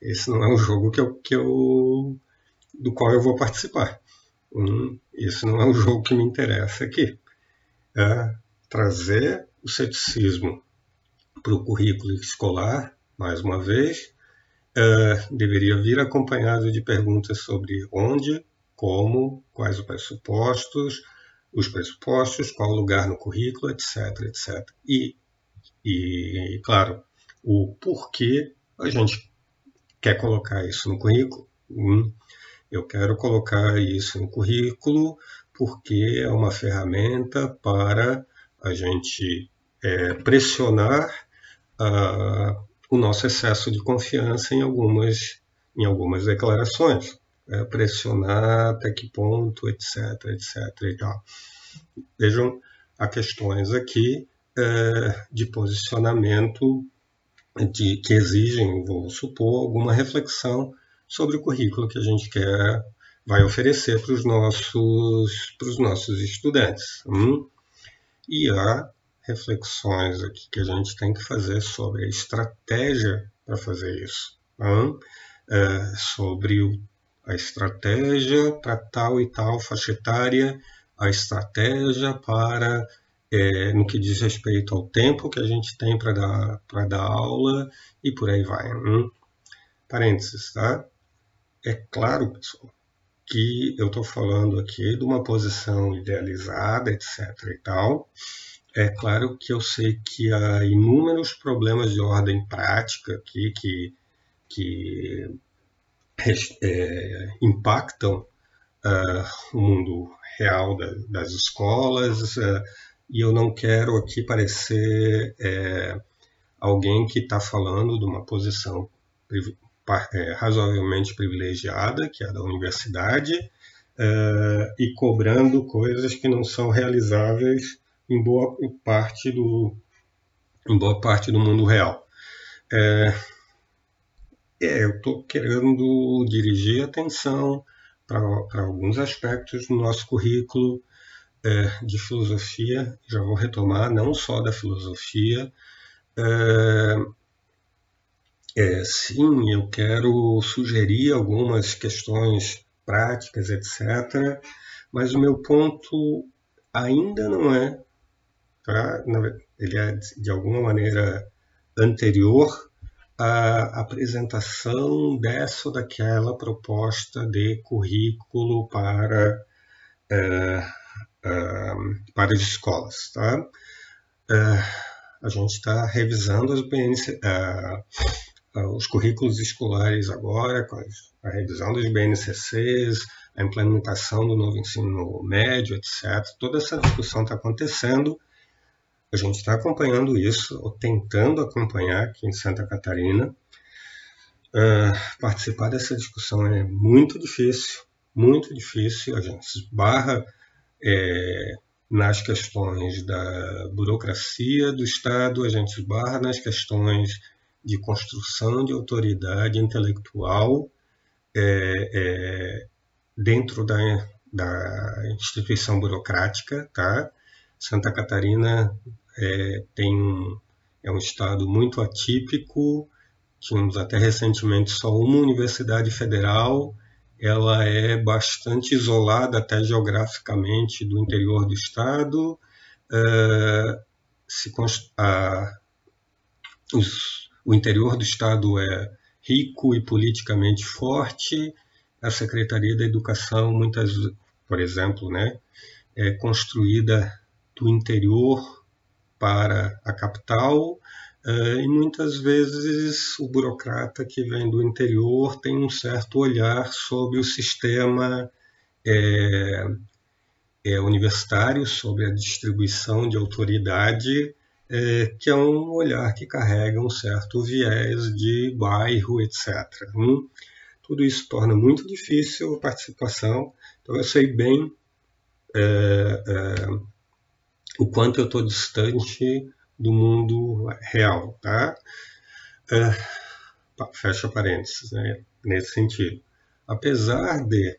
[SPEAKER 1] esse não é um jogo que eu, que eu, do qual eu vou participar. Hum, esse não é um jogo que me interessa aqui. É trazer o ceticismo para o currículo escolar, mais uma vez, é, deveria vir acompanhado de perguntas sobre onde, como, quais os pressupostos, os pressupostos, qual lugar no currículo, etc, etc. E e, claro, o porquê a gente quer colocar isso no currículo. Hum, eu quero colocar isso no currículo porque é uma ferramenta para a gente é, pressionar uh, o nosso excesso de confiança em algumas, em algumas declarações. É, pressionar até que ponto, etc, etc e tal. Vejam, há questões aqui é, de posicionamento de, que exigem, vou supor, alguma reflexão sobre o currículo que a gente quer vai oferecer para os nossos, para os nossos estudantes. Hum? E há reflexões aqui que a gente tem que fazer sobre a estratégia para fazer isso. Hum? É, sobre o, a estratégia para tal e tal faixa etária, a estratégia para é, no que diz respeito ao tempo que a gente tem para dar, dar aula e por aí vai. Hum? Parênteses, tá? É claro, pessoal, que eu estou falando aqui de uma posição idealizada, etc. e tal. É claro que eu sei que há inúmeros problemas de ordem prática aqui que, que é, impactam uh, o mundo real da, das escolas, uh, e eu não quero aqui parecer é, alguém que está falando de uma posição é, razoavelmente privilegiada, que é a da universidade, é, e cobrando coisas que não são realizáveis em boa parte do, em boa parte do mundo real. É, é eu estou querendo dirigir atenção para alguns aspectos do nosso currículo, é, de filosofia, já vou retomar, não só da filosofia. É, é, sim, eu quero sugerir algumas questões práticas, etc., mas o meu ponto ainda não é, tá? ele é de alguma maneira anterior à apresentação dessa ou daquela proposta de currículo para é, para as escolas. Tá? Uh, a gente está revisando as BNC, os currículos escolares agora, com a revisão dos BNCCs, a implementação do novo ensino médio, etc. Toda essa discussão está acontecendo. A gente está acompanhando isso, ou tentando acompanhar aqui em Santa Catarina. Uh, participar dessa discussão é muito difícil, muito difícil. A gente esbarra é, nas questões da burocracia do Estado, a gente esbarra nas questões de construção de autoridade intelectual é, é, dentro da, da instituição burocrática, tá? Santa Catarina é, tem é um estado muito atípico. Tínhamos até recentemente só uma universidade federal. Ela é bastante isolada até geograficamente do interior do estado. Uh, se, a, os, o interior do estado é rico e politicamente forte. A Secretaria da Educação, muitas, por exemplo, né, é construída do interior para a capital, Uh, e muitas vezes o burocrata que vem do interior tem um certo olhar sobre o sistema é, é, universitário, sobre a distribuição de autoridade, é, que é um olhar que carrega um certo viés de bairro, etc. Hum? Tudo isso torna muito difícil a participação, então eu sei bem o quanto eu estou distante do mundo real, tá? Uh, fecha parênteses, né? Nesse sentido. Apesar de,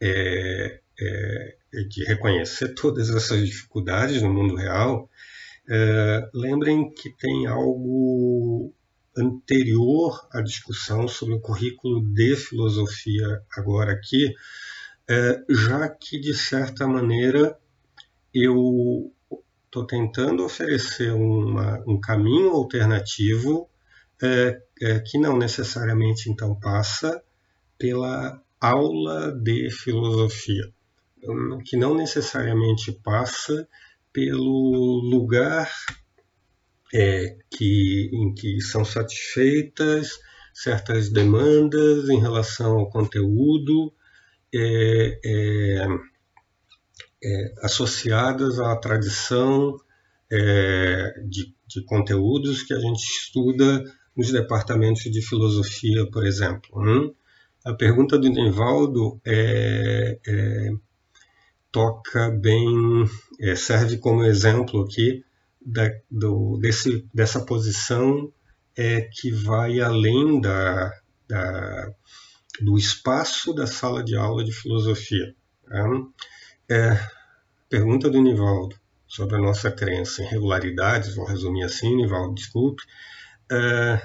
[SPEAKER 1] é, é, de reconhecer todas essas dificuldades no mundo real, é, lembrem que tem algo anterior à discussão sobre o currículo de filosofia agora aqui, é, já que de certa maneira eu estou tentando oferecer uma, um caminho alternativo é, é, que não necessariamente então passa pela aula de filosofia, hum, que não necessariamente passa pelo lugar é, que, em que são satisfeitas certas demandas em relação ao conteúdo é, é, é, associadas à tradição é, de, de, conteúdos que a gente estuda nos departamentos de filosofia, por exemplo. Hum? A pergunta do Nivaldo é, é, toca bem, é, serve como exemplo aqui da, do, desse, dessa posição é, que vai além da, da, do espaço da sala de aula de filosofia. Hum? É, pergunta do Nivaldo sobre a nossa crença em regularidades, vou resumir assim, Nivaldo, desculpe. É,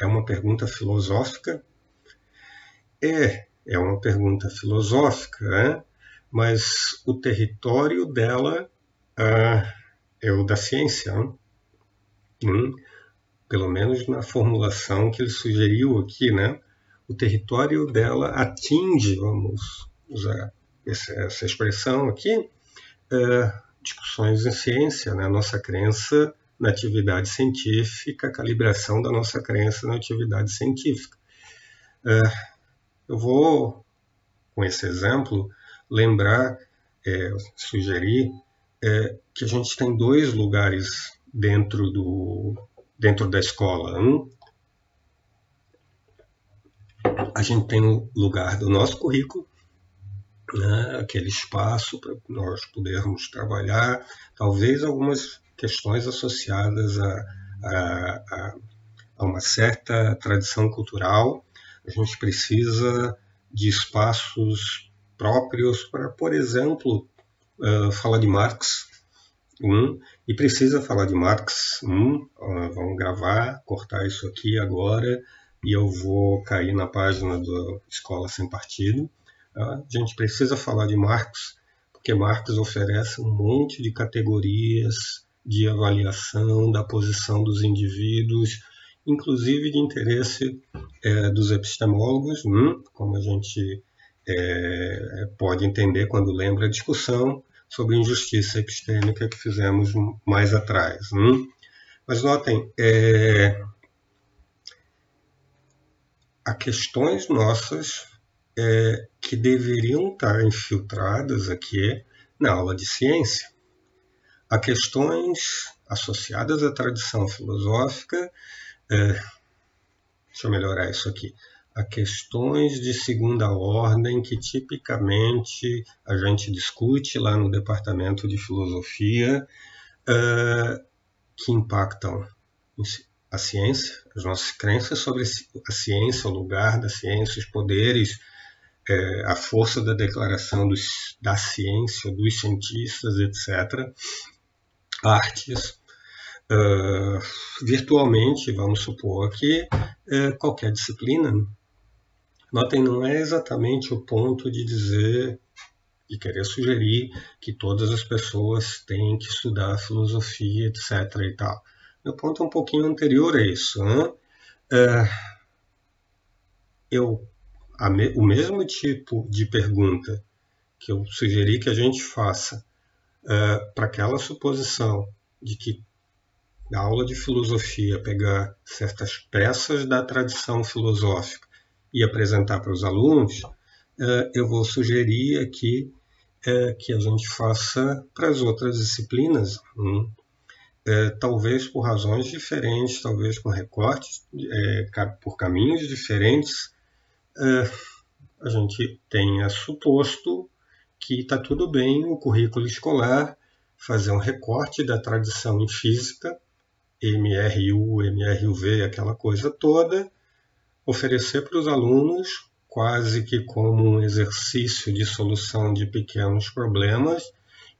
[SPEAKER 1] é uma pergunta filosófica? É, é uma pergunta filosófica, né? Mas o território dela é, é o da ciência. Hum, pelo menos na formulação que ele sugeriu aqui, né? O território dela atinge, vamos usar essa expressão aqui, é, discussões em ciência, né? nossa crença na atividade científica, a calibração da nossa crença na atividade científica. É, eu vou, com esse exemplo, lembrar, é, sugerir é, que a gente tem dois lugares dentro, do, dentro da escola. Um, a gente tem o lugar do nosso currículo, né, aquele espaço para nós podermos trabalhar, talvez algumas questões associadas a, a, a, uma certa tradição cultural. A gente precisa de espaços próprios para, por exemplo, uh, falar de Marx. Um, e precisa falar de Marx. Um, uh, vamos gravar, cortar isso aqui agora e eu vou cair na página da Escola Sem Partido. A gente precisa falar de Marx, porque Marx oferece um monte de categorias de avaliação da posição dos indivíduos, inclusive de interesse é, dos epistemólogos, como a gente é, pode entender quando lembra a discussão sobre injustiça epistêmica que fizemos mais atrás. Hum. Mas notem, é, há questões nossas é, que deveriam estar infiltradas aqui na aula de ciência. Há questões associadas à tradição filosófica. É, deixa eu melhorar isso aqui. A questões de segunda ordem que tipicamente a gente discute lá no departamento de filosofia, uh, que impactam a ciência, as nossas crenças sobre a ciência, o lugar da ciência, os poderes, é, a força da declaração dos, da ciência, dos cientistas, etc. Artes, uh, virtualmente, vamos supor que uh, qualquer disciplina. Notem, não é exatamente o ponto de dizer e querer sugerir que todas as pessoas têm que estudar filosofia, etc. e tal. Meu ponto é um pouquinho anterior a isso. Né? É, eu, me, o mesmo tipo de pergunta que eu sugeri que a gente faça é, para aquela suposição de que na aula de filosofia pegar certas peças da tradição filosófica e apresentar para os alunos, é, eu vou sugerir aqui é, que a gente faça para as outras disciplinas. Hum, é, talvez por razões diferentes, talvez com recortes, por caminhos diferentes, a gente tenha suposto que está tudo bem o currículo escolar fazer um recorte da tradição em física, MRU, MRUV, aquela coisa toda, oferecer para os alunos quase que como um exercício de solução de pequenos problemas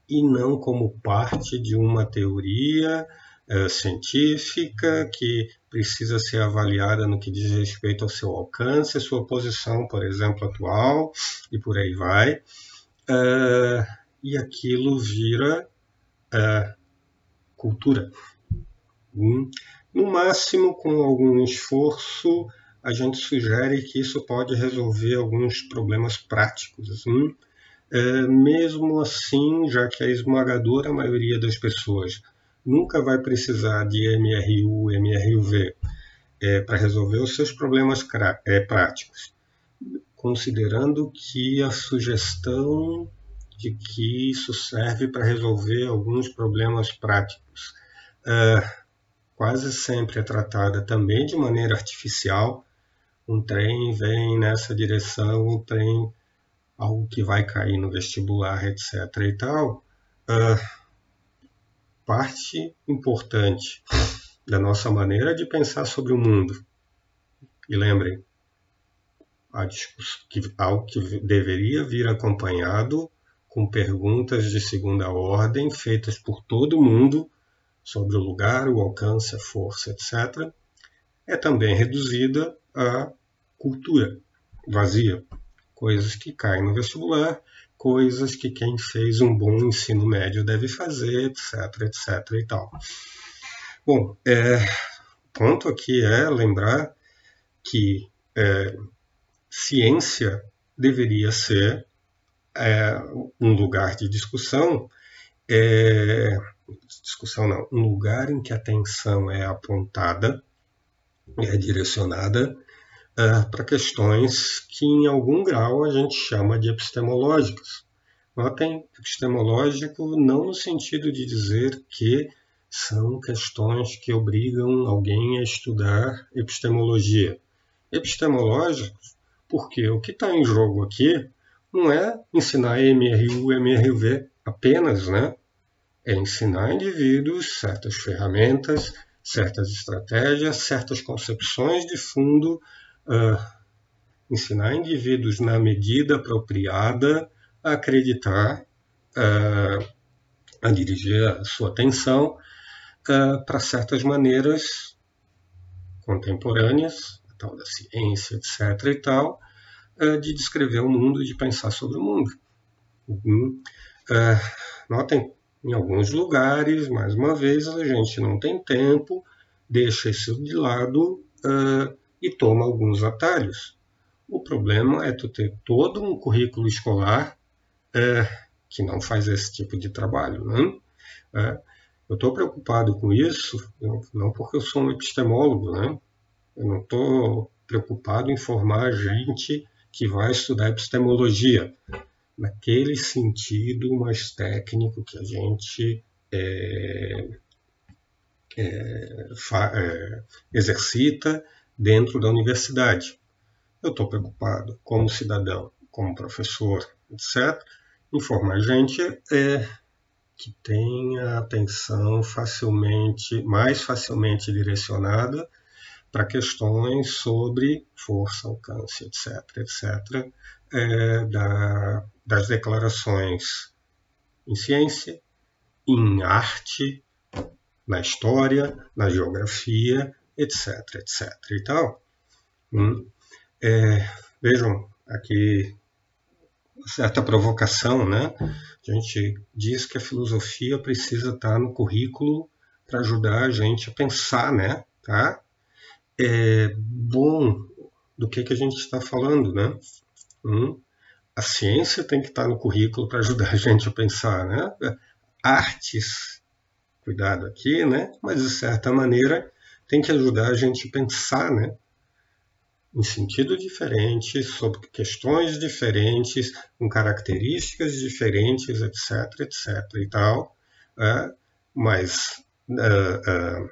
[SPEAKER 1] e não como parte de uma teoria é, científica que precisa ser avaliada no que diz respeito ao seu alcance, sua posição, por exemplo, atual, e por aí vai. É, e aquilo vira é, cultura. Hum. No máximo, com algum esforço, a gente sugere que isso pode resolver alguns problemas práticos. Hum? É, mesmo assim, já que a esmagadora maioria das pessoas nunca vai precisar de MRU, MRUV é, para resolver os seus problemas é, práticos, considerando que a sugestão de que isso serve para resolver alguns problemas práticos é, quase sempre é tratada também de maneira artificial. Um trem vem nessa direção, um trem algo que vai cair no vestibular, etc. e tal, uh, parte importante da nossa maneira de pensar sobre o mundo. E lembrem, que, algo que deveria vir acompanhado com perguntas de segunda ordem feitas por todo mundo sobre o lugar, o alcance, a força, etc., é também reduzida à cultura vazia, coisas que caem no vestibular, coisas que quem fez um bom ensino médio deve fazer, etc, etc e tal. Bom, é, o ponto aqui é lembrar que é, ciência deveria ser é, um lugar de discussão, é, discussão não, um lugar em que a atenção é apontada, é direcionada uh, para questões que, em algum grau, a gente chama de epistemológicas. Notem, epistemológico não no sentido de dizer que são questões que obrigam alguém a estudar epistemologia. Epistemológicos, porque o que está em jogo aqui não é ensinar MRU, MRV apenas, né? É ensinar indivíduos certas ferramentas, certas estratégias, certas concepções de fundo uh, ensinar indivíduos na medida apropriada a acreditar, uh, a dirigir a sua atenção uh, para certas maneiras contemporâneas, a tal da ciência, etc. e tal, de descrever o mundo e de pensar sobre o mundo. Uhum. notem, em alguns lugares, mais uma vez, a gente não tem tempo, deixa isso de lado uh, e toma alguns atalhos. O problema é tu ter todo um currículo escolar é, que não faz esse tipo de trabalho. Né? É, eu estou preocupado com isso, não porque eu sou um epistemólogo, né? eu não estou preocupado em formar gente que vai estudar epistemologia, naquele sentido mais técnico que a gente é, é, fa, é, exercita dentro da universidade. eu estou preocupado como cidadão, como professor, etc., informar gente é que tenha atenção facilmente, mais facilmente direcionada para questões sobre força, alcance, etc., etc., é, da, das declarações em ciência, em arte, na história, na geografia, etc., etc. E tal. Hum, é, vejam aqui certa provocação, né? A gente diz que a filosofia precisa estar no currículo para ajudar a gente a pensar, né? Tá? É bom do que que a gente está falando, né? Hum, a ciência tem que estar no currículo para ajudar a gente a pensar, né? Artes, cuidado aqui, né? Mas de certa maneira tem que ajudar a gente a pensar, né? em sentido diferente, sobre questões diferentes, com características diferentes, etc, etc e tal, é, mas é,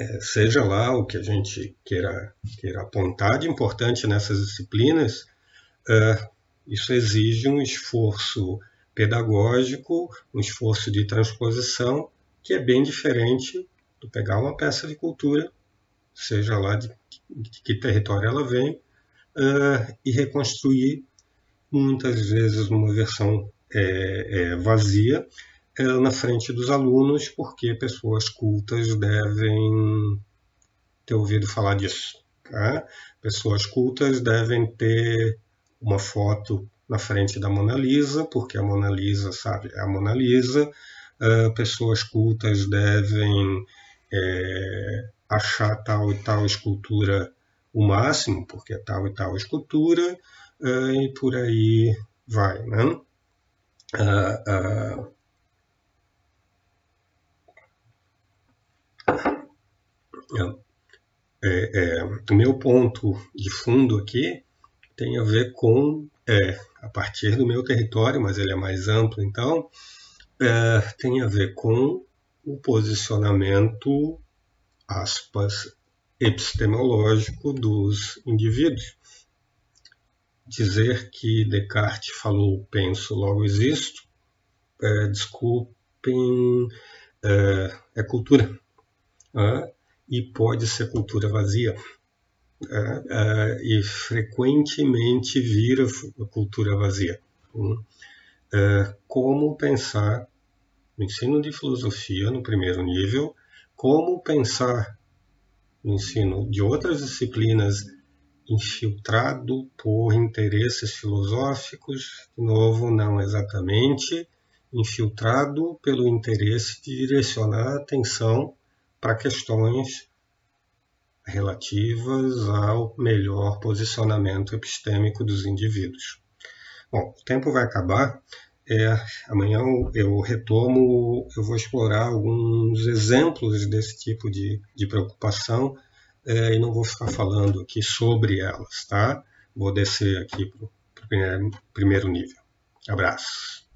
[SPEAKER 1] é, seja lá o que a gente queira, queira apontar de importante nessas disciplinas, é, isso exige um esforço pedagógico, um esforço de transposição que é bem diferente do pegar uma peça de cultura, seja lá de de que território ela vem uh, e reconstruir muitas vezes numa versão é, é, vazia é, na frente dos alunos, porque pessoas cultas devem ter ouvido falar disso. Tá? Pessoas cultas devem ter uma foto na frente da Mona Lisa, porque a Mona Lisa, sabe, é a Mona Lisa. Uh, pessoas cultas devem é, achar tal e tal escultura o máximo, porque é tal e tal escultura, uh, e por aí vai. Né? Uh, uh, é, é, o meu ponto de fundo aqui tem a ver com, é, a partir do meu território, mas ele é mais amplo, então, é, tem a ver com o posicionamento aspas, epistemológico dos indivíduos. Dizer que Descartes falou penso, logo existo, é, desculpem, é, é cultura. É, e pode ser cultura vazia. É, e frequentemente vira cultura vazia. Hum. É, como pensar no ensino de filosofia no primeiro nível como pensar no ensino de outras disciplinas infiltrado por interesses filosóficos, de novo, não exatamente, infiltrado pelo interesse de direcionar a atenção para questões relativas ao melhor posicionamento epistêmico dos indivíduos. Bom, o tempo vai acabar. É, amanhã eu retomo, eu vou explorar alguns exemplos desse tipo de, de preocupação é, e não vou ficar falando aqui sobre elas, tá? Vou descer aqui para o primeiro, primeiro nível. Abraço.